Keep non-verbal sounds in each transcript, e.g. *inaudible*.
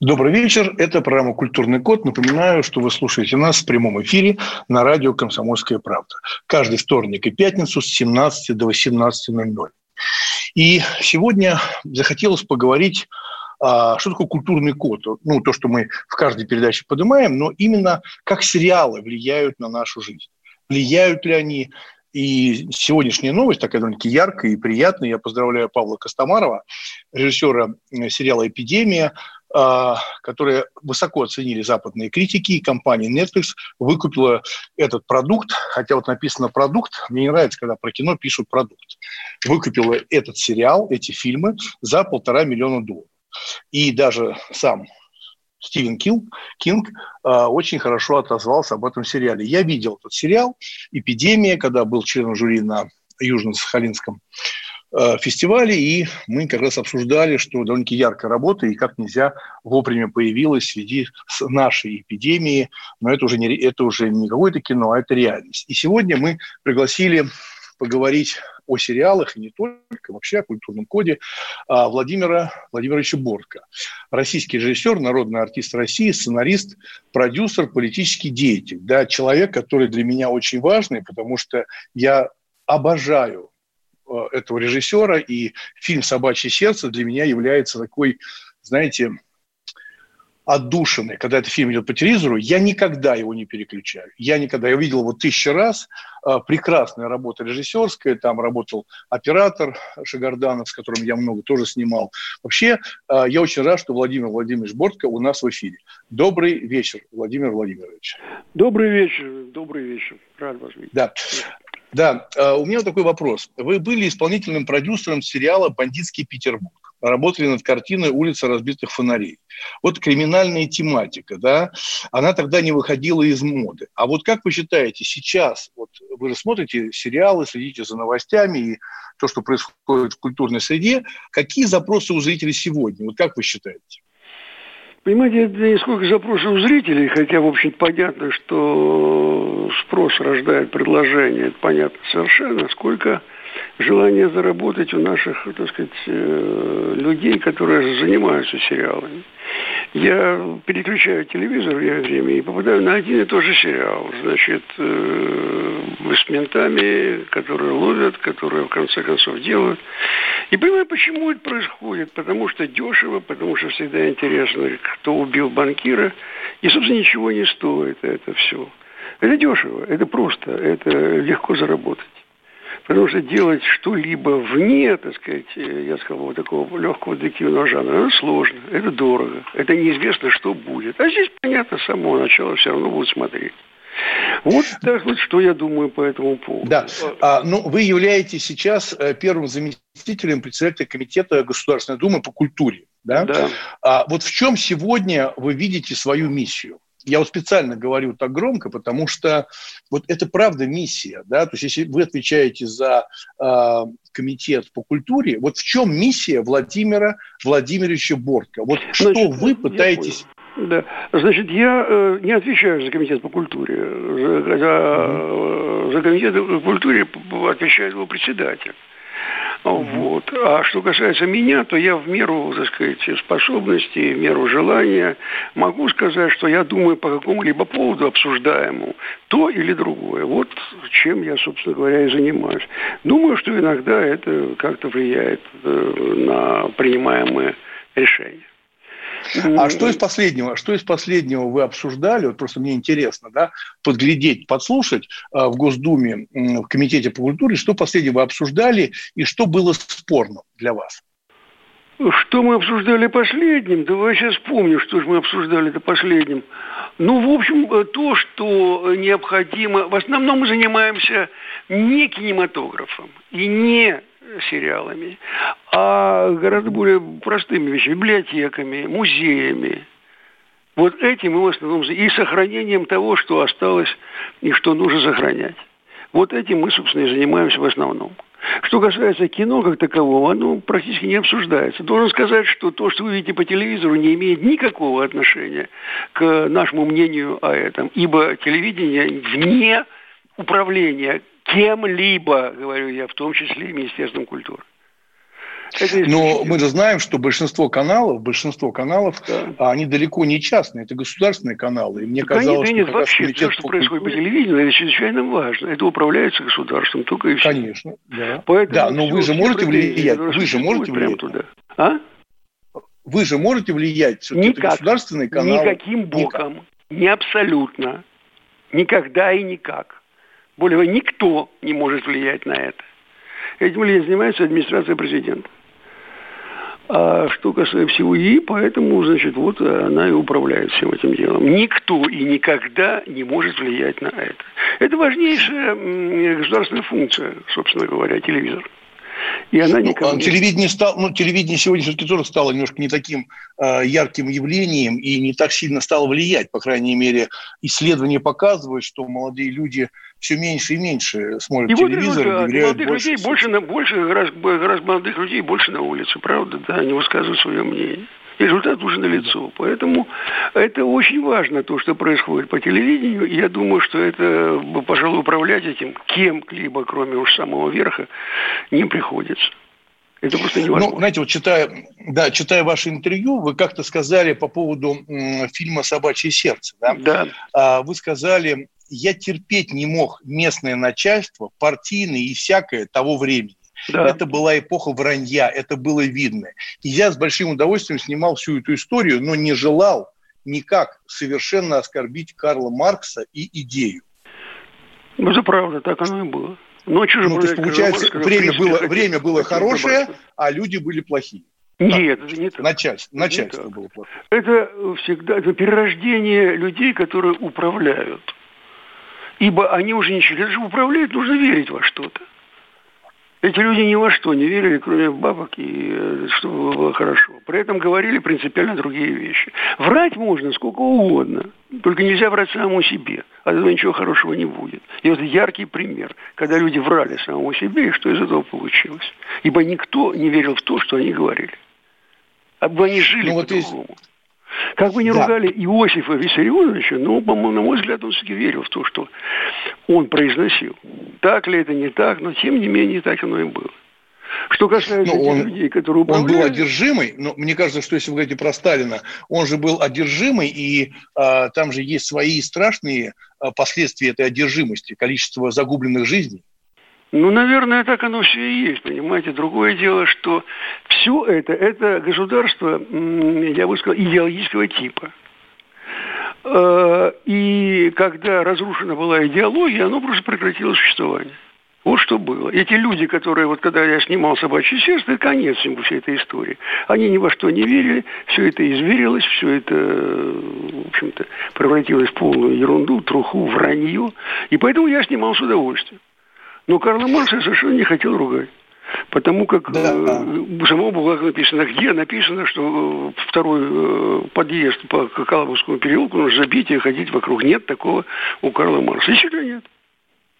Добрый вечер. Это программа «Культурный код». Напоминаю, что вы слушаете нас в прямом эфире на радио «Комсомольская правда». Каждый вторник и пятницу с 17 до 18.00. И сегодня захотелось поговорить а, что такое культурный код? Ну, то, что мы в каждой передаче поднимаем, но именно как сериалы влияют на нашу жизнь. Влияют ли они и сегодняшняя новость такая довольно-таки яркая и приятная. Я поздравляю Павла Костомарова, режиссера сериала «Эпидемия», которые высоко оценили западные критики, и компания Netflix выкупила этот продукт, хотя вот написано «продукт», мне не нравится, когда про кино пишут «продукт». Выкупила этот сериал, эти фильмы за полтора миллиона долларов. И даже сам Стивен Кинг, Кинг э, очень хорошо отозвался об этом сериале. Я видел этот сериал «Эпидемия», когда был членом жюри на Южно-Сахалинском фестивале, и мы как раз обсуждали, что довольно-таки яркая работа, и как нельзя вовремя появилась в связи с нашей эпидемией. Но это уже не, это уже не какое-то кино, а это реальность. И сегодня мы пригласили поговорить о сериалах и не только, вообще о культурном коде а, Владимира Владимировича Бортко. Российский режиссер, народный артист России, сценарист, продюсер, политический деятель. Да, человек, который для меня очень важный, потому что я обожаю этого режиссера, и фильм «Собачье сердце» для меня является такой, знаете, отдушины, когда этот фильм идет по телевизору, я никогда его не переключаю. Я никогда, я видел его тысячу раз, а, прекрасная работа режиссерская, там работал оператор Шагарданов, с которым я много тоже снимал. Вообще, а, я очень рад, что Владимир Владимирович Бортко у нас в эфире. Добрый вечер, Владимир Владимирович. Добрый вечер, добрый вечер. Рад вас видеть. Да. Да, а, у меня такой вопрос. Вы были исполнительным продюсером сериала «Бандитский Петербург» работали над картиной «Улица разбитых фонарей». Вот криминальная тематика, да, она тогда не выходила из моды. А вот как вы считаете, сейчас, вот вы же смотрите сериалы, следите за новостями и то, что происходит в культурной среде, какие запросы у зрителей сегодня? Вот как вы считаете? Понимаете, сколько запросов у зрителей, хотя, в общем понятно, что спрос рождает предложение, это понятно совершенно, сколько желание заработать у наших, так сказать, э, людей, которые занимаются сериалами. Я переключаю телевизор время время и попадаю на один и тот же сериал. Значит, э, с ментами, которые ловят, которые в конце концов делают. И понимаю, почему это происходит. Потому что дешево, потому что всегда интересно, кто убил банкира. И, собственно, ничего не стоит это все. Это дешево, это просто, это легко заработать. Потому что делать что-либо вне, так сказать, э, я сказал, вот такого легкого детективного жанра, это сложно, это дорого, это неизвестно, что будет. А здесь, понятно, с самого начала все равно будут смотреть. Вот так вот, что я думаю по этому поводу. Да. А, ну, вы являетесь сейчас э, первым заместителем председателя комитета Государственной Думы по культуре. Да? Да. А, вот в чем сегодня вы видите свою миссию? Я вот специально говорю так громко, потому что вот это правда миссия, да, то есть если вы отвечаете за э, комитет по культуре, вот в чем миссия Владимира Владимировича Бортко? Вот что Значит, вы пытаетесь... Да. Значит, я э, не отвечаю за комитет по культуре. За, за, за комитет по культуре отвечает его председатель. Вот. А что касается меня, то я в меру, так сказать, способностей, в меру желания могу сказать, что я думаю по какому-либо поводу обсуждаемому то или другое. Вот чем я, собственно говоря, и занимаюсь. Думаю, что иногда это как-то влияет э, на принимаемые решения. А что из последнего? Что из последнего вы обсуждали? Вот просто мне интересно, да, подглядеть, подслушать а, в Госдуме, в Комитете по культуре, что последнего вы обсуждали и что было спорно для вас? Что мы обсуждали последним? Давай сейчас вспомню, что же мы обсуждали это последним. Ну, в общем, э, то, что необходимо... В основном мы занимаемся не кинематографом и не сериалами, а гораздо более простыми вещами, библиотеками, музеями, Вот этим мы в основном и сохранением того, что осталось и что нужно сохранять. Вот этим мы, собственно, и занимаемся в основном. Что касается кино как такового, оно практически не обсуждается. Должен сказать, что то, что вы видите по телевизору, не имеет никакого отношения к нашему мнению о этом. Ибо телевидение вне управления кем-либо, говорю я, в том числе и Министерством культуры. Но мы же знаем, что большинство каналов, большинство каналов, да. А, они далеко не частные, это государственные каналы. И мне так казалось, нет, что нет, вообще все, что происходит по телевидению, это чрезвычайно важно. Это управляется государством только и все. Конечно, да. Поэтому да, но вы же можете влиять, вы же можете влиять. Туда. А? Вы же можете влиять, Никак. это государственный канал. Никаким боком. Никак. Не абсолютно. Никогда и никак. Более того, никто не может влиять на это. Этим занимается администрация президента. А что касается всего ИИ, поэтому, значит, вот она и управляет всем этим делом. Никто и никогда не может влиять на это. Это важнейшая государственная функция, собственно говоря, телевизор. И она ну, никому... телевидение, стал, ну, телевидение сегодня все-таки тоже стало немножко не таким э, ярким явлением и не так сильно стало влиять. По крайней мере, исследования показывают, что молодые люди все меньше и меньше смотрят и телевизор. Вот, молодых больше людей больше, на, больше раз, раз молодых людей больше на улице, правда, да, они высказывают свое мнение. результат уже налицо. Поэтому это очень важно, то, что происходит по телевидению. Я думаю, что это, пожалуй, управлять этим кем-либо, кроме уж самого верха, не приходится. Это просто невозможно. Ну, знаете, вот читая, да, читая ваше интервью, вы как-то сказали по поводу фильма «Собачье сердце». Да? да. А, вы сказали, я терпеть не мог местное начальство, партийное и всякое того времени. Да. Это была эпоха вранья, это было видно. И я с большим удовольствием снимал всю эту историю, но не желал никак совершенно оскорбить Карла Маркса и идею. Ну, это правда, так оно и было. Ночью же, ну, то есть, получается, Маркс, время, было, время было хорошее, а люди были плохие. Нет, это не так. Начальство, начальство не было плохое. Это всегда это перерождение людей, которые управляют. Ибо они уже ничего, это же управляют, нужно верить во что-то. Эти люди ни во что не верили, кроме бабок, и э, чтобы было хорошо. При этом говорили принципиально другие вещи. Врать можно сколько угодно, только нельзя врать самому себе. От этого ничего хорошего не будет. И вот яркий пример, когда люди врали самому себе, и что из этого получилось. Ибо никто не верил в то, что они говорили. Ибо они жили ну, по-другому. Вот как бы не да. ругали Иосифа Виссарионовича, но, по-моему, на мой взгляд, он все-таки верил в то, что он произносил. Так ли это, не так, но тем не менее так оно и было. Что касается ну, он, людей, которые управляют... Он был одержимый, но мне кажется, что если вы говорите про Сталина, он же был одержимый, и а, там же есть свои страшные а, последствия этой одержимости, количество загубленных жизней. Ну, наверное, так оно все и есть, понимаете. Другое дело, что все это, это государство, я бы сказал, идеологического типа. Э, и когда разрушена была идеология, оно просто прекратило существование. Вот что было. Эти люди, которые, вот когда я снимал «Собачье сердце», конец всему всей этой истории. Они ни во что не верили, все это изверилось, все это, в общем-то, превратилось в полную ерунду, труху, вранье. И поэтому я снимал с удовольствием. Но Карла Маркса совершенно не хотел ругать. Потому как да, да. Э, само было написано, где написано, что э, второй э, подъезд по Калабовскому переулку нужно забить и ходить вокруг. Нет такого у Карла Марса. Еще нет.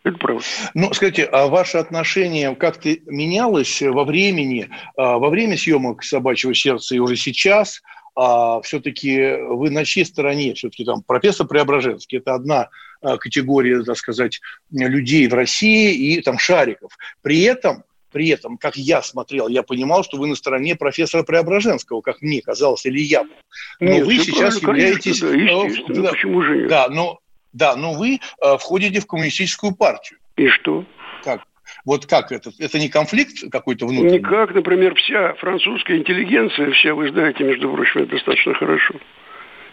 Это правда. Ну, скажите, а ваше отношение как-то менялось во времени, а, во время съемок «Собачьего сердца» и уже сейчас – а все-таки вы на чьей стороне? Все-таки там профессор Преображенский – это одна а, категория, так сказать, людей в России и там шариков. При этом при этом, как я смотрел, я понимал, что вы на стороне профессора Преображенского, как мне казалось, или я. Но Нет, вы сейчас являетесь... Конечно, да, да, почему же нет? Да, но, да, но вы э, входите в коммунистическую партию. И что? Вот как это? Это не конфликт какой-то внутренний? Никак, например, вся французская интеллигенция, вся, вы знаете, между прочим, это достаточно хорошо.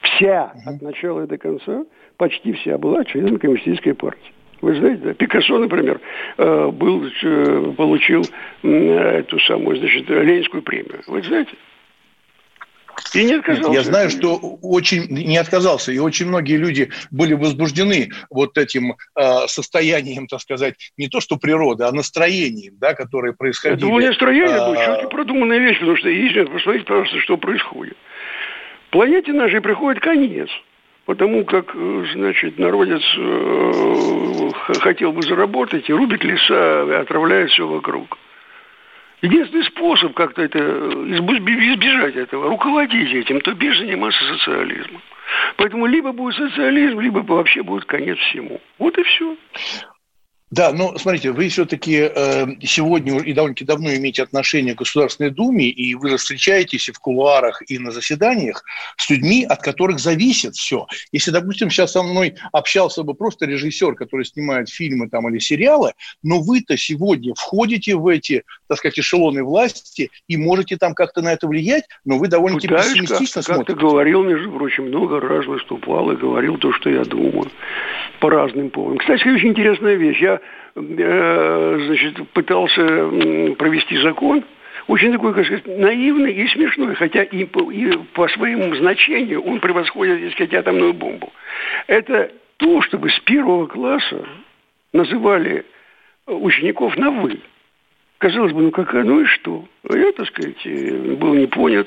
Вся, угу. от начала и до конца, почти вся была членом коммунистической партии. Вы знаете, да? Пикассо, например, э, был, э, получил эту самую, значит, Ленинскую премию. Вы знаете? И не отказался. Нет, я знаю, что очень не отказался, и очень многие люди были возбуждены вот этим э, состоянием, так сказать, не то что природы, а настроением, да, которое происходило. Это было настроение, а... было четко продуманная вещь, потому что есть посмотрите, пожалуйста, что происходит. Планете нашей приходит конец. Потому как, э, значит, народец э, хотел бы заработать и рубит леса, отравляет все вокруг. Единственный способ как-то это избежать этого, руководить этим, то бишь заниматься социализмом. Поэтому либо будет социализм, либо вообще будет конец всему. Вот и все. Да, но смотрите, вы все-таки э, сегодня и довольно-таки давно имеете отношение к Государственной Думе, и вы же встречаетесь и в кулуарах, и на заседаниях с людьми, от которых зависит все. Если, допустим, сейчас со мной общался бы просто режиссер, который снимает фильмы там или сериалы, но вы-то сегодня входите в эти, так сказать, эшелоны власти и можете там как-то на это влиять, но вы довольно-таки Пытаюсь, пессимистично как, смотрите. Как ты говорил, между прочим, много раз выступал и говорил то, что я думаю по разным поводам. Кстати, очень интересная вещь. Я э, значит, пытался провести закон, очень такой, как сказать, наивный и смешной, хотя и по, и по своему значению он превосходит, так сказать, атомную бомбу. Это то, чтобы с первого класса называли учеников на «вы». Казалось бы, ну какая, ну и что? А я, так сказать, э, был не понят.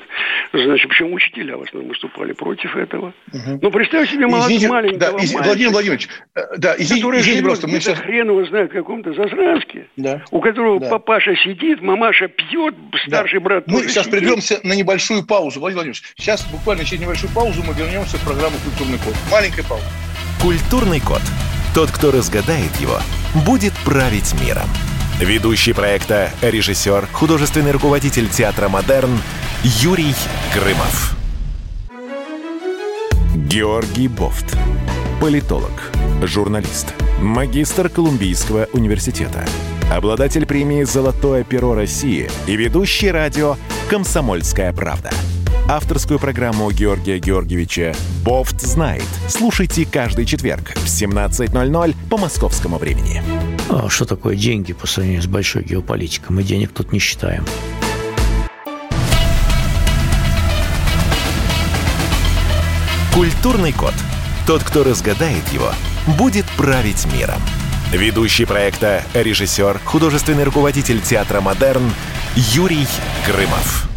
Значит, причем учителя в основном выступали против этого. Угу. Ну, представь себе молодого, извините, маленького да, из, Владимир Владимирович, э, да, извините, который извините просто. Мы сейчас... хрен его знает в каком-то засранске, да. у которого да. папаша сидит, мамаша пьет, старший да. брат Мы сейчас сидит. прервемся на небольшую паузу, Владимир Владимирович. Сейчас буквально через небольшую паузу мы вернемся в программу «Культурный код». Маленькая пауза. «Культурный код». Тот, кто разгадает его, будет править миром. Ведущий проекта, режиссер, художественный руководитель театра «Модерн» Юрий Грымов. Георгий Бофт. Политолог, журналист, магистр Колумбийского университета, обладатель премии «Золотое перо России» и ведущий радио «Комсомольская правда». Авторскую программу Георгия Георгиевича «Бофт знает». Слушайте каждый четверг в 17.00 по московскому времени. А что такое деньги по сравнению с большой геополитикой? Мы денег тут не считаем. Культурный код. Тот, кто разгадает его, будет править миром. Ведущий проекта, режиссер, художественный руководитель театра «Модерн» Юрий Грымов.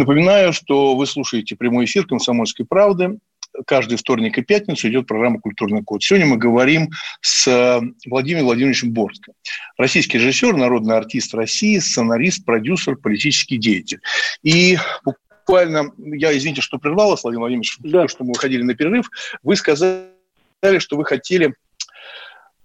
Напоминаю, что вы слушаете прямой эфир «Комсомольской правды» каждый вторник и пятницу идет программа «Культурный код». Сегодня мы говорим с э, Владимиром Владимировичем Борским. Российский режиссер, народный артист России, сценарист, продюсер, политический деятель. И буквально, я извините, что прервал вас, Владимир Владимирович, да. то, что мы выходили на перерыв, вы сказали, что вы хотели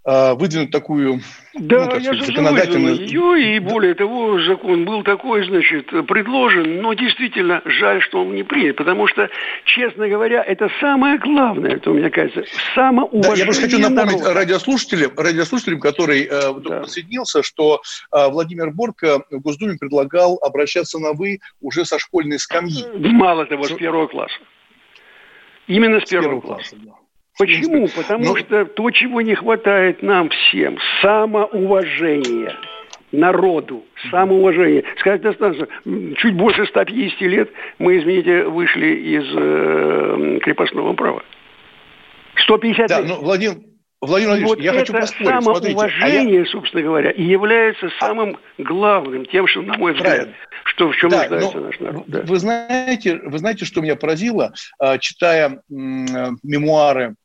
выдвинуть такую да, ну, я сказать, законодательную... ее, и более того, закон был такой, значит, предложен, но действительно жаль, что он не принят, потому что, честно говоря, это самое главное, это, мне кажется, самоуважение да, Я просто хочу напомнить народа. радиослушателям, радиослушателям, который э, да. присоединился, что э, Владимир Борко в Госдуме предлагал обращаться на «вы» уже со школьной скамьи. Мало того, с первого класса. Именно с, с первого, первого класса. класса да. Почему? Потому ну... что то, чего не хватает нам всем, самоуважение народу, самоуважение. Сказать достаточно, чуть больше 150 лет мы, извините, вышли из э, крепостного права. 150 да, лет. Ну, Владимир, Владимир Владимирович, вот я это хочу поспорить. самоуважение, а я... собственно говоря, и является самым главным, тем, что, на мой взгляд, Правильно. что в чем да, нуждается наш народ. Да. Вы, знаете, вы знаете, что меня поразило, а, читая мемуары Э,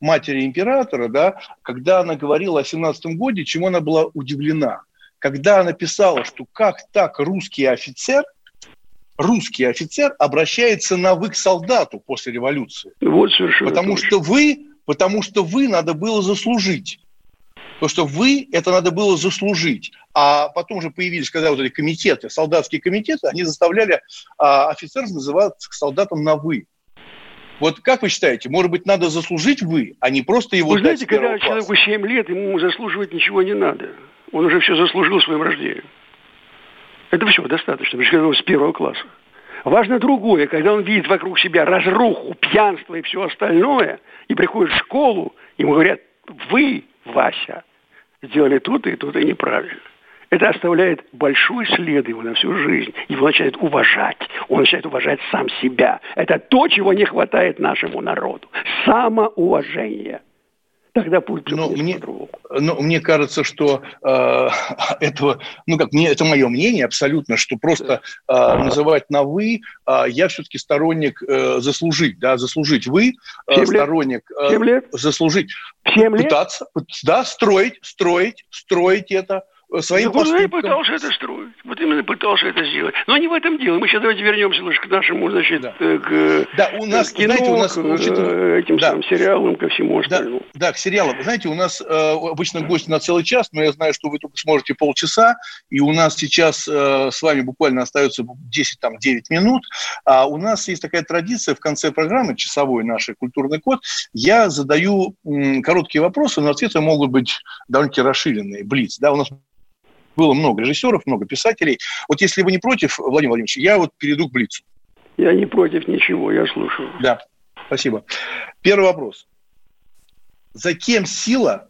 матери императора, да, когда она говорила о 17 годе, чему она была удивлена. Когда она писала, что как так русский офицер, русский офицер обращается на вы к солдату после революции. Вот совершенно Потому точно. что вы, потому что вы надо было заслужить. Потому что вы, это надо было заслужить. А потом уже появились, когда вот эти комитеты, солдатские комитеты, они заставляли а, офицеров называть солдатом на «вы». Вот как вы считаете, может быть, надо заслужить вы, а не просто его Вы знаете, когда класса? человеку 7 лет, ему заслуживать ничего не надо. Он уже все заслужил своим рождением. Это все достаточно, когда он с первого класса. Важно другое, когда он видит вокруг себя разруху, пьянство и все остальное, и приходит в школу, ему говорят, вы, Вася, сделали тут и тут и неправильно. Это оставляет большой след его на всю жизнь. Его начинает уважать. Он начинает уважать сам себя. Это то, чего не хватает нашему народу. Самоуважение. Тогда пусть но мне, но мне кажется, что э, *laughs* этого, ну как мне это мое мнение абсолютно, что просто э, называть на вы, э, я все-таки сторонник э, заслужить, да, заслужить вы, э, сторонник э, лет? заслужить, 7 лет? пытаться, да, строить, строить, строить это своим так поступкам. Он пытался это строить. Вот именно пытался это сделать. Но не в этом дело. Мы сейчас давайте вернемся к нашему, значит, да. Э, к, да, у нас, к кино, знаете, у нас, к учитывая... этим да. самым сериалам, ко всему остальному. Да, да, к сериалам. Знаете, у нас э, обычно гости на целый час, но я знаю, что вы только сможете полчаса, и у нас сейчас э, с вами буквально остается 10-9 минут, а у нас есть такая традиция в конце программы, часовой нашей «Культурный код», я задаю м, короткие вопросы, но ответы могут быть довольно-таки расширенные, блиц. Да, у нас было много режиссеров, много писателей. Вот если вы не против, Владимир Владимирович, я вот перейду к Блицу. Я не против ничего, я слушаю. Да, спасибо. Первый вопрос. За кем сила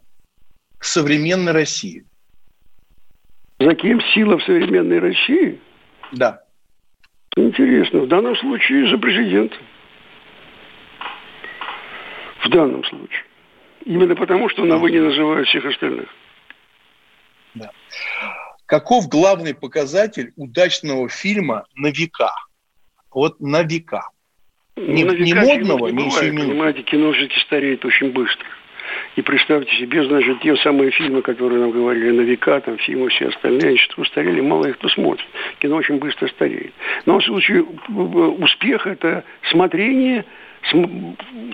в современной России? За кем сила в современной России? Да. Интересно. В данном случае за президента. В данном случае. Именно потому, что на «вы» не называют всех остальных. Каков главный показатель удачного фильма на века? Вот на века. Не, на века не модного, не, не бывает, Понимаете, кино все-таки стареет очень быстро. И представьте себе, значит, те самые фильмы, которые нам говорили на века, там фильмы все остальные, что устарели, мало их кто смотрит. Кино очень быстро стареет. Но в случае успеха это смотрение –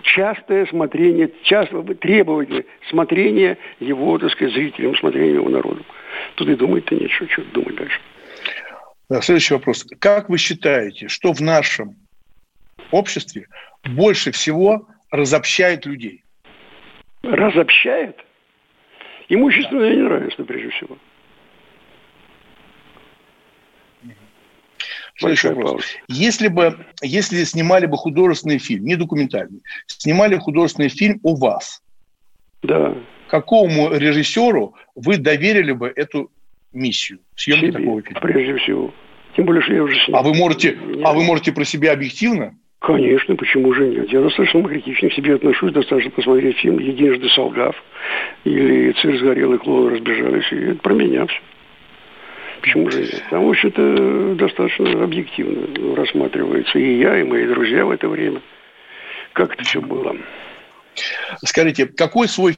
частое смотрение, часто требование смотрения его, так сказать, зрителям, смотрения его народу. Тут и думать-то нечего, что думать дальше. Да, следующий вопрос. Как вы считаете, что в нашем обществе больше всего разобщает людей? Разобщает? Имущественное да. неравенство, прежде всего. Следующий вопрос. Если бы, если снимали бы художественный фильм, не документальный, снимали художественный фильм о вас, да. какому режиссеру вы доверили бы эту миссию съемки Себе, такого фильма? Прежде всего. Тем более, что я уже снял. А вы можете, а вы можете про себя объективно? Конечно, почему же нет? Я достаточно критично к себе отношусь, достаточно посмотреть фильм «Единожды солгав» или «Цирк сгорел и клоуны разбежались», и это про меня все. Почему же нет? Там, в общем-то, достаточно объективно рассматривается и я, и мои друзья в это время. Как это все было. Скажите, какой свой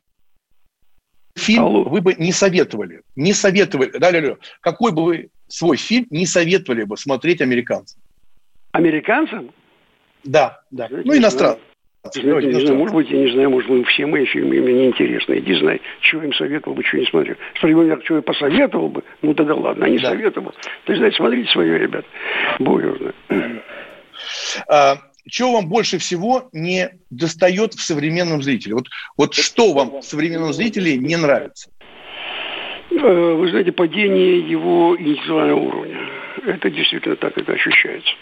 фильм Алло. вы бы не советовали? Не советовали, да, да, какой бы вы свой фильм не советовали бы смотреть американцам? Американцам? Да, да. Ну, иностранцам. Знаете, не знаю, может быть, я не знаю, может быть, все мои фильмы мне неинтересны. Иди знай, чего им советовал бы, чего не смотрел. Справедливо, чего я посоветовал бы, ну тогда ладно, а не да. советовал. То есть, знаете, смотрите свое, ребят. Боже. А, чего вам больше всего не достает в современном зрителе? Вот, вот что вам в современном зрителе не нравится? Э, вы знаете, падение его интеллектуального уровня. Это действительно так это ощущается.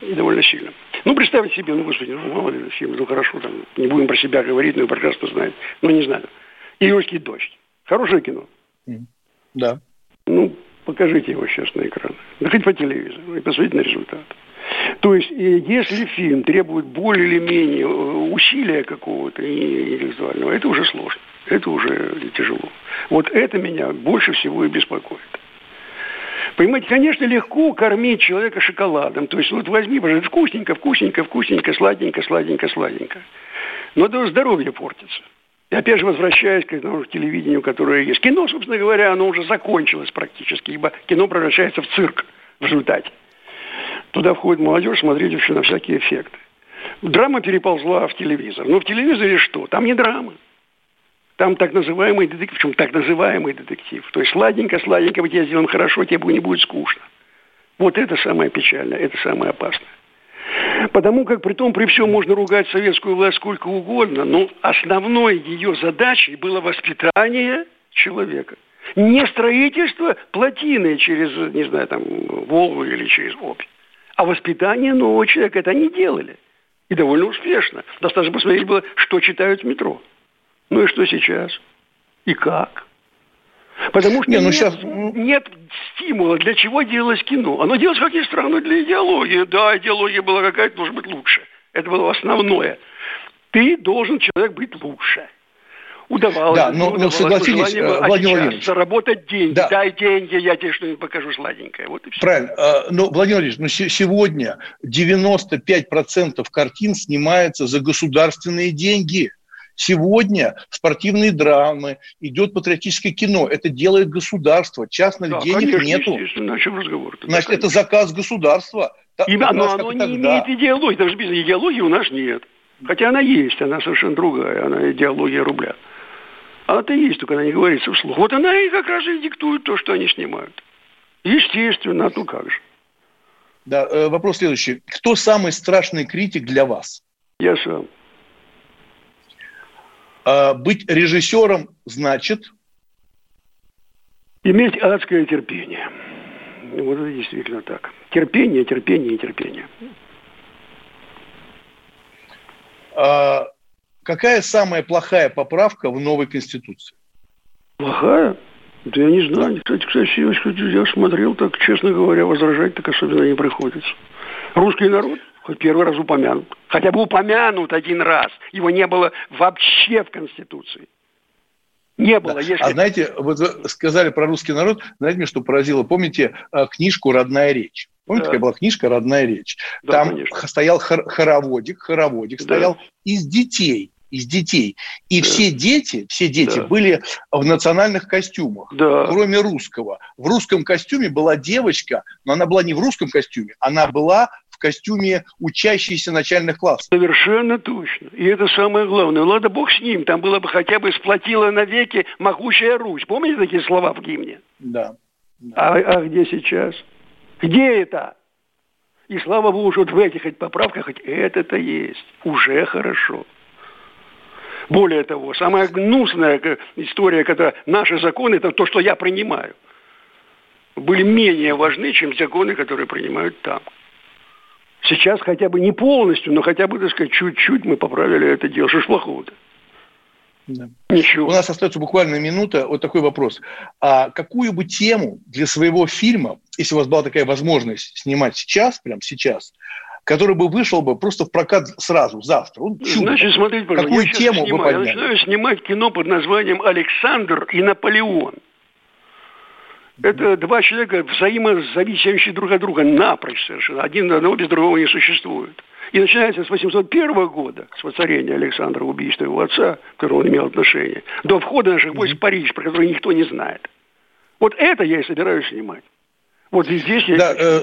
И довольно сильно. Ну, представить себе, ну, господи, ну, мало ли, фильм, ну, хорошо, там, не будем про себя говорить, но прекрасно знаем. Ну, не знаю. «Июльский дождь». Хорошее кино. Да. Ну, покажите его сейчас на экран. Да хоть по телевизору и посмотрите на результат. То есть, если фильм требует более или менее э, усилия какого-то интеллектуального, это уже сложно. Это уже тяжело. Вот это меня больше всего и беспокоит. Понимаете, конечно, легко кормить человека шоколадом. То есть вот возьми, пожалуйста, вкусненько, вкусненько, вкусненько, сладенько, сладенько, сладенько. Но то здоровье портится. И опять же, возвращаясь к этому телевидению, которое есть. Кино, собственно говоря, оно уже закончилось практически, ибо кино превращается в цирк в результате. Туда входит молодежь смотреть вообще на всякие эффекты. Драма переползла в телевизор. Но в телевизоре что? Там не драма. Там так называемый детектив, причем так называемый детектив. То есть сладенько-сладенько мы тебе сделаем хорошо, тебе не будет скучно. Вот это самое печальное, это самое опасное. Потому как при том, при всем можно ругать советскую власть сколько угодно, но основной ее задачей было воспитание человека. Не строительство плотины через, не знаю, там, Волгу или через Обь, а воспитание нового человека. Это они делали. И довольно успешно. Достаточно посмотреть было, что читают в метро. Ну и что сейчас? И как? Потому что не, ну нет, сейчас... нет стимула, для чего делалось кино. Оно делалось, как ни странно, для идеологии. Да, идеология была какая-то, должна быть лучше. Это было основное. Ты должен, человек, быть лучше. Удавалось. Да, но, но согласитесь, э, Владимир Владимирович. Заработать деньги. Да. Дай деньги, я тебе что-нибудь покажу сладенькое. Вот и все. Правильно. А, но, Владимир Владимирович, ну, сегодня 95% картин снимается за государственные деньги. Сегодня спортивные драмы, идет патриотическое кино. Это делает государство. Частных да, денег конечно, нету. О чем разговор? Значит, конечно. это заказ государства. И, но оно не тогда. имеет идеологии. Даже без идеологии у нас нет. Хотя она есть, она совершенно другая. Она идеология рубля. А это есть, только она не говорится вслух. Вот она и как раз и диктует то, что они снимают. Естественно, а то как же. Да, э, вопрос следующий. Кто самый страшный критик для вас? Я сам. А, быть режиссером значит? Иметь адское терпение. Вот это действительно так. Терпение, терпение и терпение. А, Какая самая плохая поправка в новой Конституции? Плохая? Да я не знаю. Кстати, кстати, я смотрел, так, честно говоря, возражать так особенно не приходится. Русский народ хоть первый раз упомянут. Хотя бы упомянут один раз. Его не было вообще в Конституции. Не было. Да. Если... А знаете, вот вы сказали про русский народ, знаете, мне что поразило? Помните э, книжку «Родная речь»? Помните, да. такая была книжка «Родная речь»? Да, Там конечно. стоял хор- хороводик, хороводик да. стоял из детей из детей. И да. все дети, все дети да. были в национальных костюмах, да. кроме русского. В русском костюме была девочка, но она была не в русском костюме, она была костюме учащейся начальных классов. Совершенно точно. И это самое главное. Ладно, бог с ним. Там было бы хотя бы сплотила навеки могучая Русь. Помните такие слова в гимне? Да. да. А, а где сейчас? Где это? И слава богу, что вот в этих хоть поправках хоть это-то есть. Уже хорошо. Более того, самая гнусная история, когда наши законы, это то, что я принимаю, были менее важны, чем законы, которые принимают там. Сейчас хотя бы не полностью, но хотя бы, так сказать, чуть-чуть мы поправили это дело. Что ж плохого-то? Да. Ничего. У нас остается буквально минута. Вот такой вопрос. А какую бы тему для своего фильма, если у вас была такая возможность снимать сейчас, прямо сейчас, который бы вышел бы просто в прокат сразу, завтра. Он чудо. Значит, смотрите, пожалуйста. Какую тему снимаю, вы подняли? Я начинаю снимать кино под названием «Александр и Наполеон». Это два человека взаимозависимые друг от друга напрочь совершенно. Один одного без другого не существует. И начинается с 801 года, с воцарения Александра, убийства его отца, к которому он имел отношение, до входа наших войск в Париж, про который никто не знает. Вот это я и собираюсь снимать. Вот здесь я... Да, э,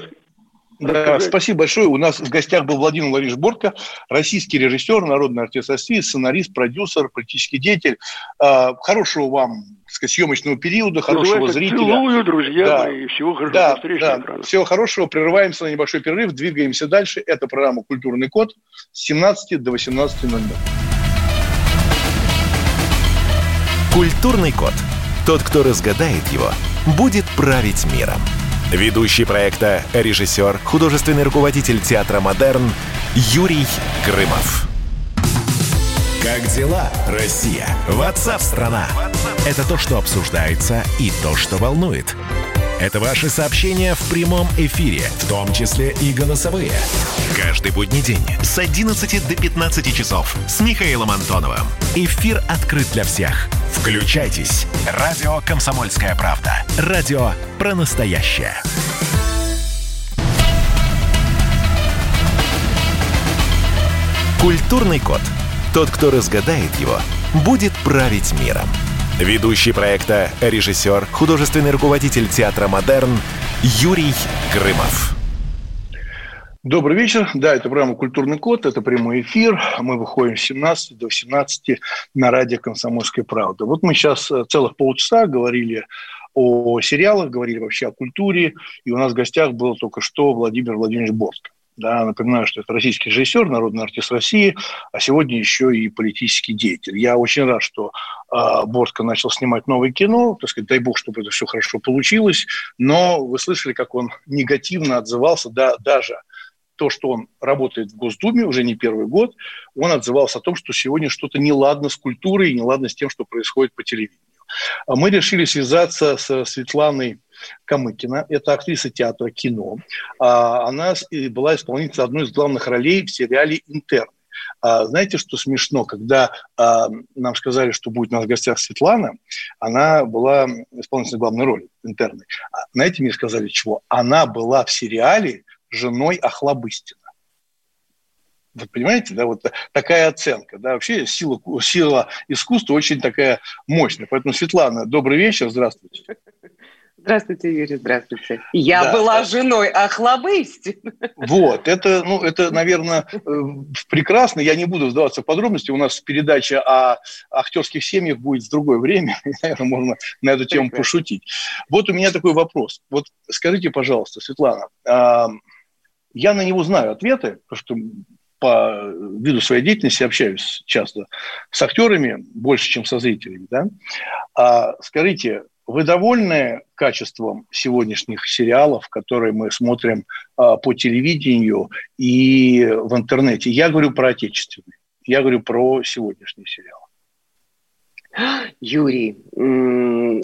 да, спасибо большое. У нас в гостях был Владимир Владимирович Бортко, российский режиссер, народный артист России, сценарист, продюсер, политический деятель. А, хорошего вам сказать, съемочного периода, хорошего ну, зрителя. Целую, друзья да. мои, всего хорошего. Да, встречи, да. Всего хорошего. Прерываемся на небольшой перерыв, двигаемся дальше. Это программа «Культурный код» с 17 до 18.00. «Культурный код». Тот, кто разгадает его, будет править миром. Ведущий проекта, режиссер, художественный руководитель театра «Модерн» Юрий Грымов. Как дела, Россия? Ватсап-страна! Это то, что обсуждается и то, что волнует. Это ваши сообщения в прямом эфире, в том числе и голосовые. Каждый будний день с 11 до 15 часов с Михаилом Антоновым. Эфир открыт для всех. Включайтесь. Радио «Комсомольская правда». Радио про настоящее. Культурный код. Тот, кто разгадает его, будет править миром. Ведущий проекта, режиссер, художественный руководитель театра «Модерн» Юрий Грымов. Добрый вечер. Да, это программа «Культурный код», это прямой эфир. Мы выходим с 17 до 18 на радио «Комсомольская правда». Вот мы сейчас э, целых полчаса говорили о сериалах, говорили вообще о культуре, и у нас в гостях был только что Владимир Владимирович Борск. Да, напоминаю, что это российский режиссер, народный артист России, а сегодня еще и политический деятель. Я очень рад, что э, Бортко начал снимать новое кино. Так сказать, дай бог, чтобы это все хорошо получилось. Но вы слышали, как он негативно отзывался, да, даже то, что он работает в Госдуме уже не первый год, он отзывался о том, что сегодня что-то неладно с культурой, неладно с тем, что происходит по телевидению. А мы решили связаться с Светланой Камыкина. Это актриса театра кино. А она была исполнительницей одной из главных ролей в сериале «Интерны». А, знаете, что смешно? Когда а, нам сказали, что будет у нас в гостях Светлана, она была исполнительной главной роли интерной. Знаете, мне сказали чего? Она была в сериале женой Охлобыстина. Вы понимаете, да, вот такая оценка, да, вообще сила, сила искусства очень такая мощная. Поэтому, Светлана, добрый вечер, здравствуйте. Здравствуйте, Юрий, здравствуйте. Я да, была женой Ахлобысти. Вот, это, ну, это, наверное, э, прекрасно. Я не буду вдаваться в подробности. У нас передача о актерских семьях будет в другое время. *laughs* Наверное, можно на эту тему прекрасно. пошутить. Вот у меня такой вопрос. Вот скажите, пожалуйста, Светлана, я на него знаю ответы, потому что по виду своей деятельности общаюсь часто с актерами больше, чем со зрителями. Да? А скажите, вы довольны качеством сегодняшних сериалов, которые мы смотрим а, по телевидению и в интернете? Я говорю про отечественные. Я говорю про сегодняшние сериалы. Юрий,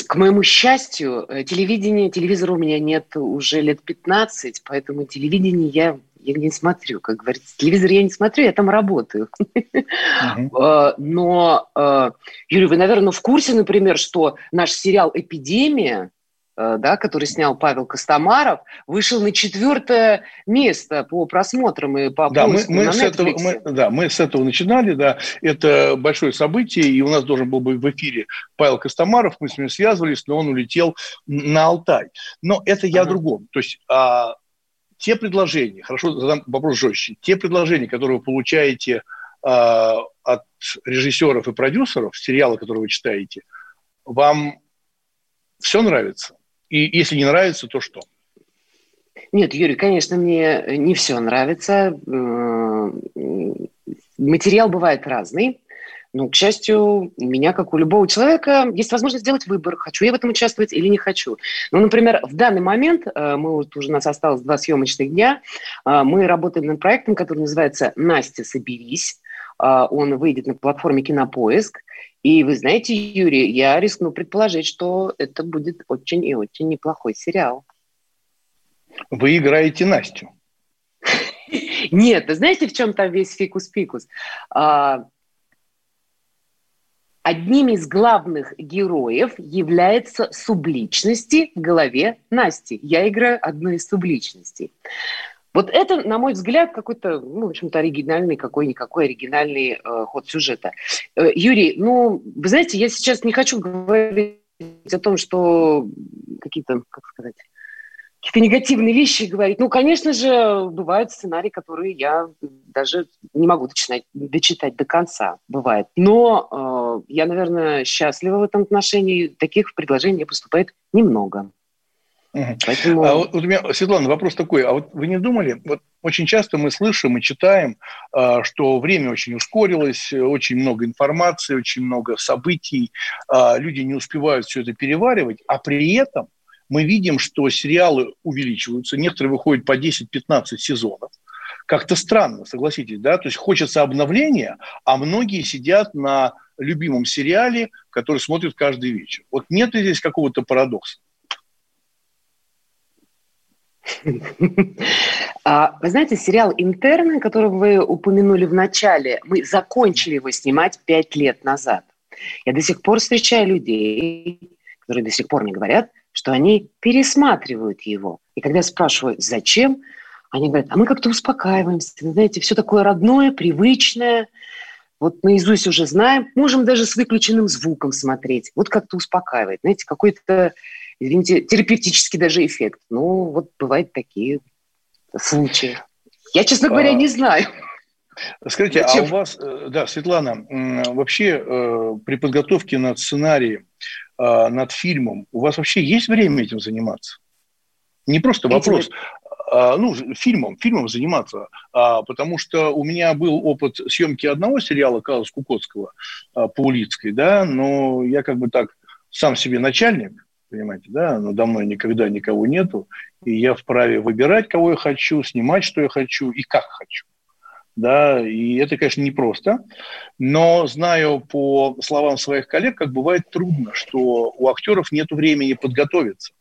к моему счастью, э, телевидение, телевизора у меня нет уже лет 15, поэтому телевидение я я не смотрю, как говорится, телевизор я не смотрю, я там работаю. Uh-huh. *laughs* Но, э, Юрий, вы, наверное, в курсе, например, что наш сериал «Эпидемия», э, да, который снял Павел Костомаров, вышел на четвертое место по просмотрам и по да, мы, мы на с этого, мы, Да, мы с этого начинали, да, это большое событие, и у нас должен был быть в эфире Павел Костомаров, мы с ним связывались, но он улетел на Алтай. Но это я ага. другом. То есть а, те предложения, хорошо, задам вопрос жестче, те предложения, которые вы получаете э, от режиссеров и продюсеров, сериала, который вы читаете, вам все нравится? И если не нравится, то что? Нет, Юрий, конечно, мне не все нравится. Материал бывает разный. Ну, к счастью, у меня, как у любого человека, есть возможность сделать выбор, хочу я в этом участвовать или не хочу. Ну, например, в данный момент, э, мы вот уже у нас осталось два съемочных дня, э, мы работаем над проектом, который называется «Настя, соберись». Э, он выйдет на платформе «Кинопоиск». И вы знаете, Юрий, я рискну предположить, что это будет очень и очень неплохой сериал. Вы играете Настю. *laughs* Нет, знаете, в чем там весь фикус-пикус? А, Одним из главных героев является субличности в голове Насти. Я играю одну из субличностей. Вот это, на мой взгляд, какой-то, ну, в общем-то, оригинальный, какой-никакой оригинальный э, ход сюжета. Э, Юрий, ну, вы знаете, я сейчас не хочу говорить о том, что какие-то, как сказать, какие-то негативные вещи говорить. Ну, конечно же, бывают сценарии, которые я даже не могу дочитать, дочитать до конца. Бывает. Но э, я, наверное, счастлива в этом отношении. Таких предложений поступает немного. Угу. Поэтому... А вот, у меня, Светлана, вопрос такой. А вот вы не думали, вот очень часто мы слышим и читаем, э, что время очень ускорилось, очень много информации, очень много событий, э, люди не успевают все это переваривать, а при этом мы видим, что сериалы увеличиваются, некоторые выходят по 10-15 сезонов. Как-то странно, согласитесь, да? То есть хочется обновления, а многие сидят на любимом сериале, который смотрят каждый вечер. Вот нет ли здесь какого-то парадокса? *laughs* А, вы знаете, сериал «Интерны», который вы упомянули в начале, мы закончили его снимать пять лет назад. Я до сих пор встречаю людей, которые до сих пор мне говорят – что они пересматривают его. И когда я спрашиваю, зачем, они говорят, а мы как-то успокаиваемся, знаете, все такое родное, привычное, вот наизусть уже знаем, можем даже с выключенным звуком смотреть. Вот как-то успокаивает, знаете, какой-то, извините, терапевтический даже эффект. Ну, вот бывают такие случаи. Я, честно говоря, а... не знаю. Скажите, Зачем? а у вас, э, да, Светлана, вообще э, при подготовке над сценарием э, над фильмом, у вас вообще есть время этим заниматься? Не просто вопрос, а, ну, фильмом, фильмом заниматься, а, потому что у меня был опыт съемки одного сериала Калас Кукотского а, по Улицкой, да, но я как бы так сам себе начальник, понимаете, да, но до мной никогда никого нету, и я вправе выбирать, кого я хочу, снимать, что я хочу и как хочу да, и это, конечно, непросто, но знаю по словам своих коллег, как бывает трудно, что у актеров нет времени подготовиться.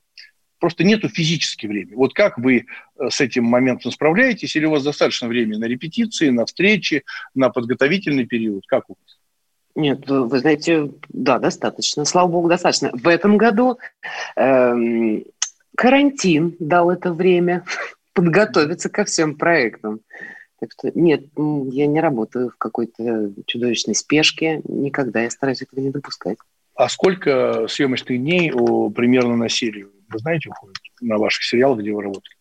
Просто нету физически времени. Вот как вы э, с этим моментом справляетесь? Или у вас достаточно времени на репетиции, на встречи, на подготовительный период? Как у вас? Нет, вы знаете, да, достаточно. Слава богу, достаточно. В этом году эм, карантин дал это время *laughs* подготовиться ко всем проектам. Так что нет, я не работаю в какой-то чудовищной спешке. Никогда я стараюсь этого не допускать. А сколько съемочных дней о, примерно на серию? Вы знаете, уходит на ваших сериалах, где вы работаете?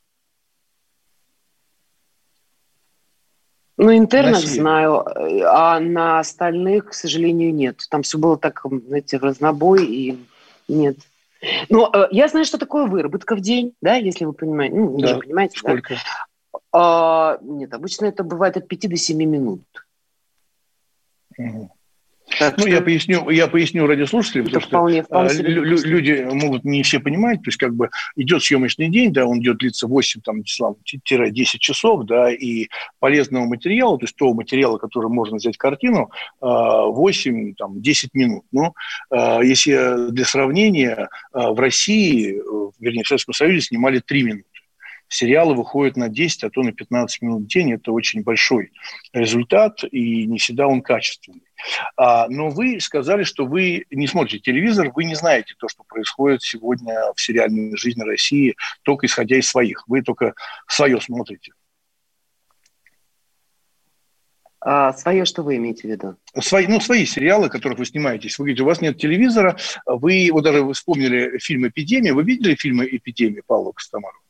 Ну, интернах знаю, а на остальных, к сожалению, нет. Там все было так, знаете, в разнобой, и нет. Ну, э, я знаю, что такое выработка в день, да, если вы понимаете. Ну, да. вы понимаете, Сколько? Да? А, нет, обычно это бывает от 5 до 7 минут. Угу. Так ну, что... я поясню, я поясню радиослушателям, потому вполне, что вполне лю- люди могут не все понимать, то есть как бы идет съемочный день, да, он идет длиться 8 там, 10 часов, да, и полезного материала, то есть того материала, который можно взять в картину, 8, там, 10 минут. Ну, а, если для сравнения, а, в России, вернее, в Советском Союзе снимали 3 минуты сериалы выходят на 10, а то на 15 минут в день. Это очень большой результат, и не всегда он качественный. А, но вы сказали, что вы не смотрите телевизор, вы не знаете то, что происходит сегодня в сериальной жизни России, только исходя из своих. Вы только свое смотрите. А свое, что вы имеете в виду? Свои, ну, свои сериалы, которых вы снимаетесь. Вы говорите, у вас нет телевизора, вы, вот даже вы вспомнили фильм «Эпидемия». Вы видели фильмы «Эпидемия» Павла Костомарова?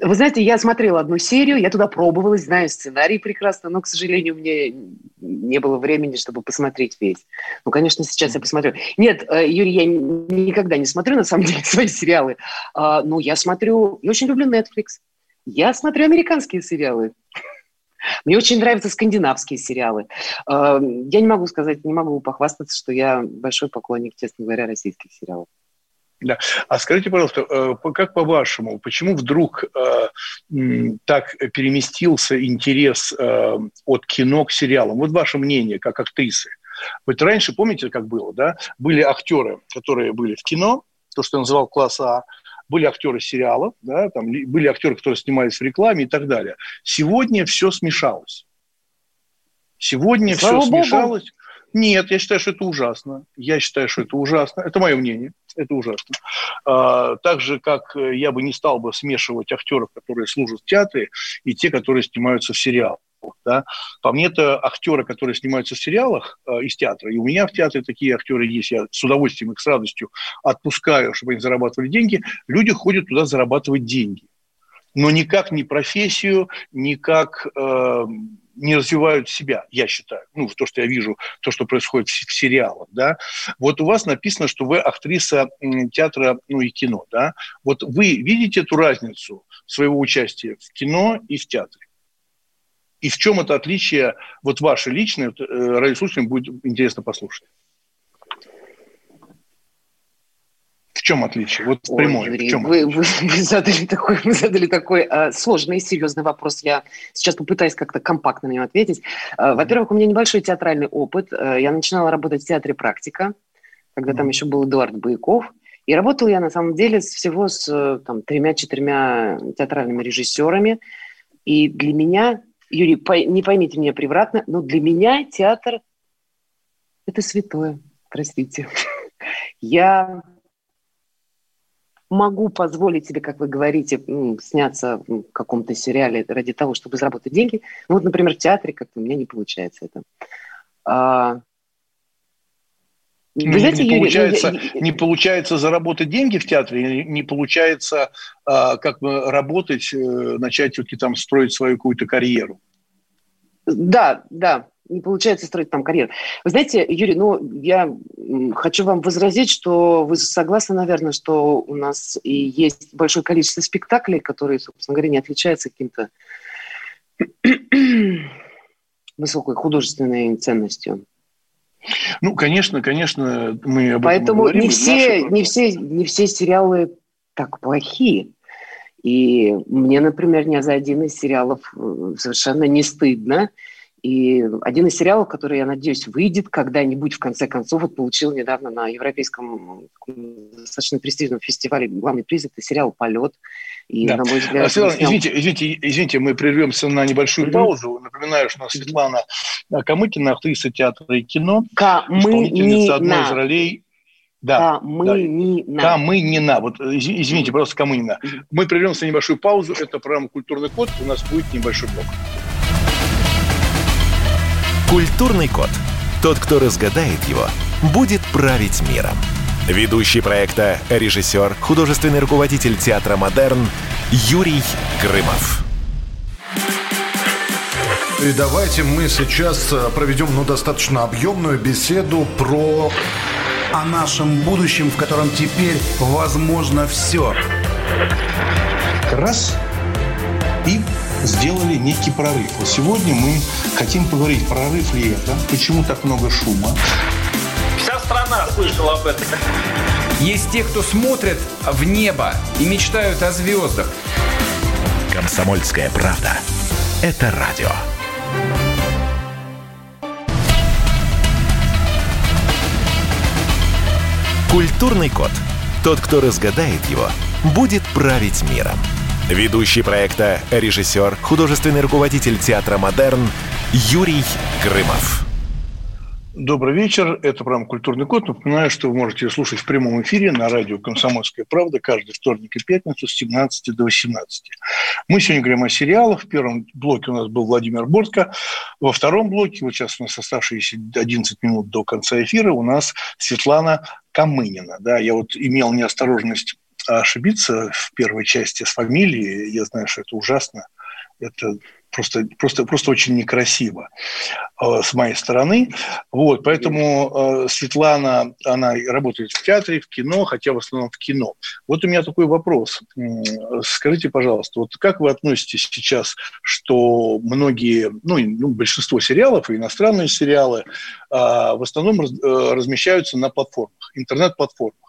Вы знаете, я смотрела одну серию, я туда пробовалась, знаю сценарий прекрасно, но, к сожалению, мне не было времени, чтобы посмотреть весь. Ну, конечно, сейчас я посмотрю. Нет, э, Юрий, я никогда не смотрю, на самом деле, *laughs* свои сериалы. А, ну, я смотрю, я очень люблю Netflix. Я смотрю американские сериалы. *laughs* Мне очень нравятся скандинавские сериалы. А, я не могу сказать, не могу похвастаться, что я большой поклонник, честно говоря, российских сериалов. Да. А скажите, пожалуйста, э, как по-вашему, почему вдруг э, так переместился интерес э, от кино к сериалам? Вот ваше мнение, как актрисы. Вот раньше, помните, как было, да? Были актеры, которые были в кино, то, что я называл класс А, были актеры сериалов, да, там были актеры, которые снимались в рекламе и так далее. Сегодня все смешалось. Сегодня Слава все Богу. смешалось. Нет, я считаю, что это ужасно. Я считаю, что это ужасно. Это мое мнение. Это ужасно. А, так же, как я бы не стал бы смешивать актеров, которые служат в театре, и те, которые снимаются в сериалах. Да? По мне, это актеры, которые снимаются в сериалах э, из театра, и у меня в театре такие актеры есть, я с удовольствием их с радостью отпускаю, чтобы они зарабатывали деньги. Люди ходят туда зарабатывать деньги. Но никак не профессию, никак э, не развивают себя, я считаю. Ну, то, что я вижу, то, что происходит в, сериалах, да. Вот у вас написано, что вы актриса театра, ну, и кино, да. Вот вы видите эту разницу своего участия в кино и в театре? И в чем это отличие, вот ваше личное, э, радиослушателям будет интересно послушать. Чем отличие? Вот Ой, прямое. Юрий, в чем вы, вы, вы задали такой, вы задали такой э, сложный и серьезный вопрос. Я сейчас попытаюсь как-то компактно на него ответить. Э, во-первых, у меня небольшой театральный опыт. Э, я начинала работать в театре «Практика», когда mm-hmm. там еще был Эдуард Бояков. И работал я, на самом деле, всего с э, там, тремя-четырьмя театральными режиссерами. И для меня, Юрий, по, не поймите меня превратно, но для меня театр – это святое, простите. *laughs* Я могу позволить себе, как вы говорите, сняться в каком-то сериале ради того, чтобы заработать деньги. Ну, вот, например, в театре как-то у меня не получается это. А... Ну, знаете, не, Юрий, получается, я... не получается заработать деньги в театре, не получается а, как бы работать, э, начать все-таки там строить свою какую-то карьеру. Да, да, не получается строить там карьеру. Вы знаете, Юрий, ну, я хочу вам возразить, что вы согласны, наверное, что у нас и есть большое количество спектаклей, которые, собственно говоря, не отличаются каким-то *clears throat* высокой художественной ценностью. Ну, конечно, конечно, мы об Поэтому этом говорим. Не все, не, все, не все сериалы так плохие. И мне, например, ни за один из сериалов э, совершенно не стыдно И один из сериалов, который, я надеюсь, выйдет когда-нибудь, в конце концов, вот получил недавно на европейском достаточно престижном фестивале главный приз, это сериал «Полет». И, да. на мой взгляд... А, Светлана, снял... извините, извините, извините, мы прервемся на небольшую mm-hmm. паузу. Напоминаю, что у нас. Светлана Камыкина, актриса театра и кино, исполнительница одной из ролей да, Камынина. Да. Камынина. Вот извините, просто Камынина. Мы прервемся на небольшую паузу. Это программа «Культурный код». У нас будет небольшой блок. Культурный код. Тот, кто разгадает его, будет править миром. Ведущий проекта, режиссер, художественный руководитель театра «Модерн» Юрий Грымов. И давайте мы сейчас э, проведем ну, достаточно объемную беседу про о нашем будущем, в котором теперь возможно все. Раз и сделали некий прорыв. Вот сегодня мы хотим поговорить, прорыв ли это, почему так много шума. Вся страна слышала об этом. Есть те, кто смотрят в небо и мечтают о звездах. Комсомольская правда. Это радио. Культурный код. Тот, кто разгадает его, будет править миром. Ведущий проекта, режиссер, художественный руководитель театра «Модерн» Юрий Грымов. Добрый вечер. Это программа «Культурный код». Напоминаю, что вы можете слушать в прямом эфире на радио «Комсомольская правда» каждый вторник и пятницу с 17 до 18. Мы сегодня говорим о сериалах. В первом блоке у нас был Владимир Бортко. Во втором блоке, вот сейчас у нас оставшиеся 11 минут до конца эфира, у нас Светлана Камынина. Да, я вот имел неосторожность ошибиться в первой части с фамилией. Я знаю, что это ужасно. Это просто, просто, просто очень некрасиво э, с моей стороны. Вот, поэтому э, Светлана, она работает в театре, в кино, хотя в основном в кино. Вот у меня такой вопрос. Скажите, пожалуйста, вот как вы относитесь сейчас, что многие, ну, ну большинство сериалов, и иностранные сериалы, э, в основном э, размещаются на платформах, интернет-платформах?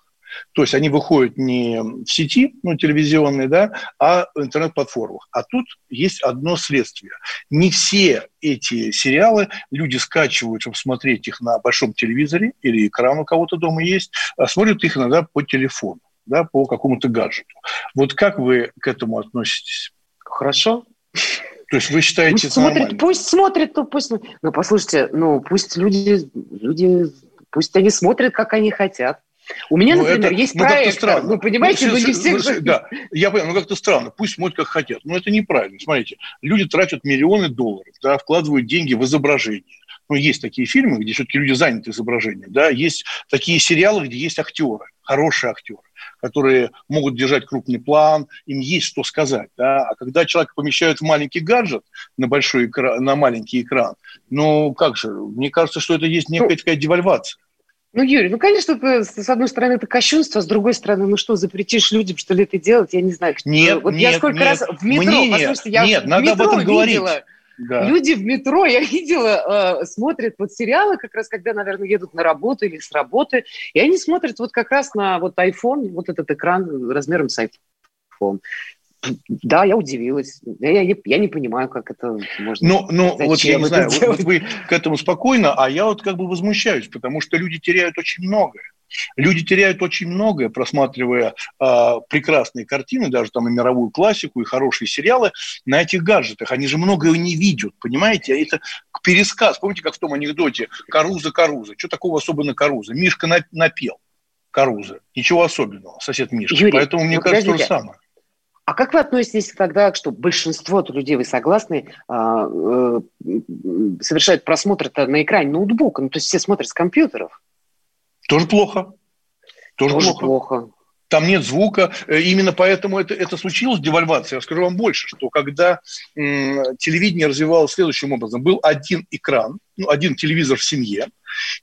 То есть они выходят не в сети, ну, телевизионные, да, а в интернет-платформах. А тут есть одно следствие. Не все эти сериалы люди скачивают, чтобы смотреть их на большом телевизоре или экран у кого-то дома есть, а смотрят их иногда по телефону, да, по какому-то гаджету. Вот как вы к этому относитесь? Хорошо. То есть вы считаете пусть смотрит, нормально? Пусть смотрит, то пусть... Ну, послушайте, ну, пусть люди, люди, пусть они смотрят, как они хотят. У меня, ну, например, это, есть ну, проект. Странно. Вы понимаете, ну, но не все... Вы, да, я понимаю, ну как-то странно. Пусть смотрят, как хотят. Но это неправильно. Смотрите, люди тратят миллионы долларов, да, вкладывают деньги в изображение. Ну, есть такие фильмы, где все-таки люди заняты изображением. Да? Есть такие сериалы, где есть актеры, хорошие актеры которые могут держать крупный план, им есть что сказать. Да? А когда человека помещают в маленький гаджет на большой экран, на маленький экран, ну как же, мне кажется, что это есть некая такая девальвация. Ну, Юрий, ну, конечно, это, с одной стороны, это кощунство, с другой стороны, ну что, запретишь людям, что ли, это делать? Я не знаю. Нет, вот нет, я сколько нет. раз в метро, Мне послушайте, я нет, в надо метро об этом видела, говорить. Да. Люди в метро, я *laughs* видела, э, смотрят вот сериалы, как раз когда, наверное, едут на работу или с работы, и они смотрят вот как раз на вот iPhone, вот этот экран размером с iPhone. Да, я удивилась. Я, я, я не понимаю, как это можно. Ну, ну вот я не знаю, вот, вот вы к этому спокойно, а я вот как бы возмущаюсь, потому что люди теряют очень многое. Люди теряют очень многое, просматривая э, прекрасные картины, даже там и мировую классику, и хорошие сериалы на этих гаджетах. Они же многое не видят, понимаете? Это пересказ. Помните, как в том анекдоте «Каруза, Каруза». Что такого особенно Каруза? Мишка напел Каруза. Ничего особенного, сосед Мишка. Юрий, Поэтому мне кажется, то же самое. А как вы относитесь тогда, что большинство людей, вы согласны, а, э, совершают просмотр на экране ноутбука, ну то есть все смотрят с компьютеров? Тоже плохо. Тоже, Тоже плохо. плохо. Там нет звука. Э, именно поэтому это, это случилось, девальвация. Я скажу вам больше, что когда м, телевидение развивалось следующим образом. Был один экран, ну, один телевизор в семье,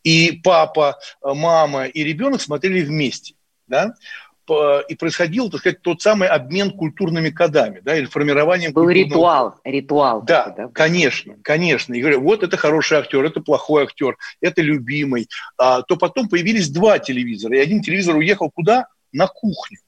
и папа, мама и ребенок смотрели вместе. Да? И происходил, так сказать, тот самый обмен культурными кодами, да, или формированием... Был ритуал, ритуал. Да, такой, да, конечно, конечно. И говорю, вот это хороший актер, это плохой актер, это любимый. А, то потом появились два телевизора, и один телевизор уехал куда? На кухню.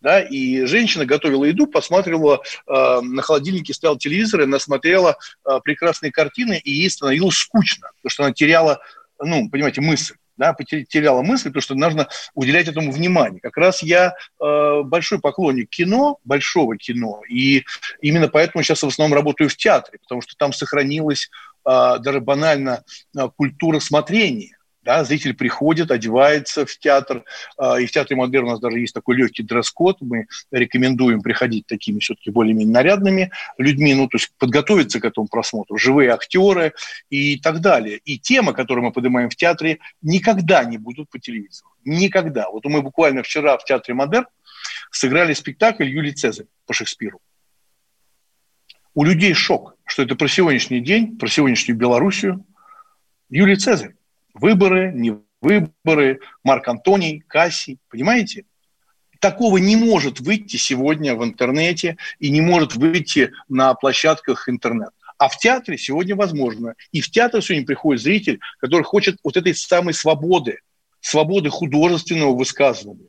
да, и женщина готовила еду, посматривала, э, на холодильнике стоял телевизор, и она смотрела э, прекрасные картины, и ей становилось скучно, потому что она теряла, ну, понимаете, мысль да, потеряла мысль, потому что нужно уделять этому внимание. Как раз я э, большой поклонник кино, большого кино, и именно поэтому сейчас в основном работаю в театре, потому что там сохранилась э, даже банально э, культура смотрения. Да, зритель приходит, одевается в театр, э, и в театре Модерн у нас даже есть такой легкий дресс-код. Мы рекомендуем приходить такими все-таки более-менее нарядными людьми, ну, то есть подготовиться к этому просмотру, живые актеры и так далее. И темы, которые мы поднимаем в театре, никогда не будут по телевизору. Никогда. Вот мы буквально вчера в театре Модерн сыграли спектакль Юлий Цезарь по Шекспиру. У людей шок, что это про сегодняшний день, про сегодняшнюю Белоруссию. Юлий Цезарь Выборы, не выборы, Марк Антоний, Кассий, понимаете? Такого не может выйти сегодня в интернете и не может выйти на площадках интернета. А в театре сегодня возможно. И в театр сегодня приходит зритель, который хочет вот этой самой свободы, свободы художественного высказывания.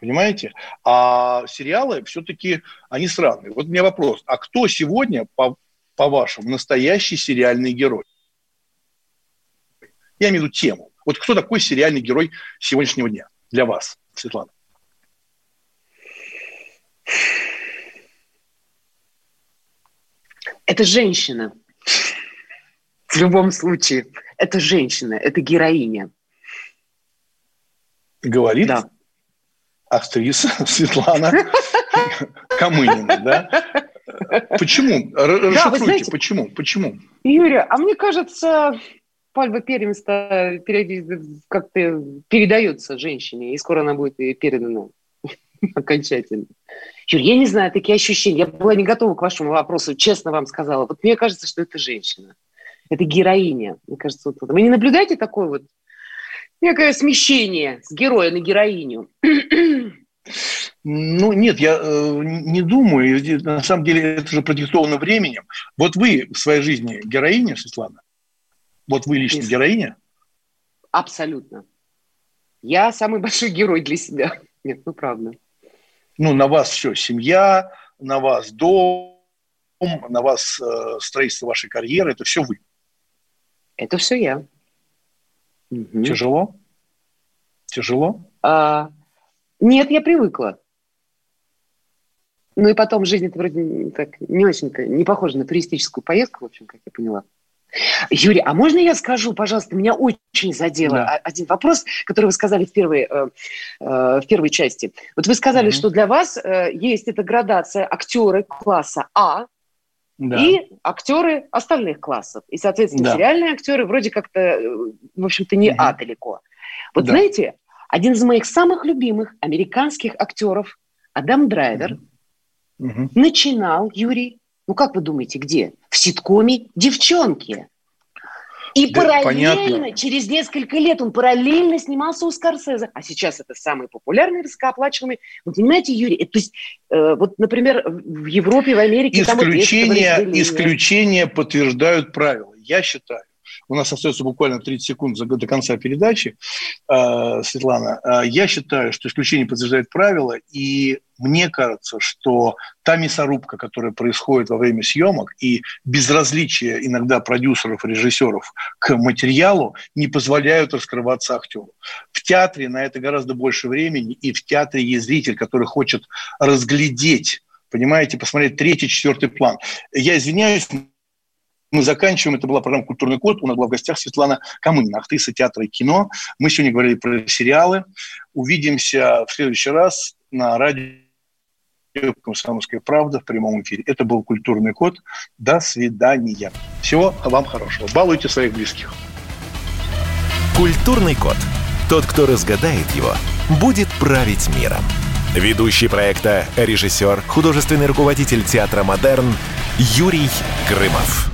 Понимаете? А сериалы все-таки, они странные. Вот у меня вопрос. А кто сегодня, по, по-вашему, настоящий сериальный герой? Я имею в виду тему. Вот кто такой сериальный герой сегодняшнего дня для вас, Светлана? Это женщина. В любом случае. Это женщина, это героиня. Говорит да. актриса *laughs* Светлана Камынина, да? Почему? Расшифруйте, почему? Почему? Юрия, а мне кажется, пальма первенства как-то передается женщине, и скоро она будет передана *laughs* окончательно. Юр, я не знаю, такие ощущения. Я была не готова к вашему вопросу, честно вам сказала. Вот мне кажется, что это женщина. Это героиня. Мне кажется, вот, вы не наблюдаете такое вот некое смещение с героя на героиню? *clears throat* Ну, нет, я э, не думаю. На самом деле это же продиктовано временем. Вот вы в своей жизни героиня, Светлана? Вот вы лично Из... героиня? Абсолютно. Я самый большой герой для себя. Нет, ну правда. Ну, на вас все, семья, на вас дом, на вас э, строительство вашей карьеры, это все вы. Это все я. Тяжело? Тяжело? А, нет, я привыкла. Ну и потом жизнь это вроде так не очень-то не похоже на туристическую поездку, в общем, как я поняла. Юрий, а можно я скажу, пожалуйста, меня очень задело да. один вопрос, который вы сказали в первой, э, э, в первой части. Вот вы сказали, mm-hmm. что для вас э, есть эта градация актеры класса А, да. и актеры остальных классов. И, соответственно, да. сериальные актеры вроде как-то, э, в общем-то, не угу. А далеко. Вот да. знаете, один из моих самых любимых американских актеров, Адам Драйвер, угу. начинал, Юрий, ну как вы думаете, где? В ситкоме «Девчонки». И да, параллельно, понятно. через несколько лет он параллельно снимался у Скорсезе. А сейчас это самый популярный, высокооплачиваемый. Вы понимаете, Юрий, это, то есть, э, вот, например, в Европе, в Америке... Исключения, там вот исключения подтверждают правила. Я считаю, у нас остается буквально 30 секунд до конца передачи, э, Светлана. Э, я считаю, что исключение подтверждает правила, и мне кажется, что та мясорубка, которая происходит во время съемок, и безразличие иногда продюсеров, режиссеров к материалу не позволяют раскрываться актеру. В театре на это гораздо больше времени, и в театре есть зритель, который хочет разглядеть понимаете, посмотреть третий, четвертый план. Я извиняюсь, мы заканчиваем. Это была программа «Культурный код». У нас была в гостях Светлана Камынина, актриса театра и кино. Мы сегодня говорили про сериалы. Увидимся в следующий раз на радио «Комсомольская правда» в прямом эфире. Это был «Культурный код». До свидания. Всего вам хорошего. Балуйте своих близких. «Культурный код». Тот, кто разгадает его, будет править миром. Ведущий проекта, режиссер, художественный руководитель театра «Модерн» Юрий Грымов.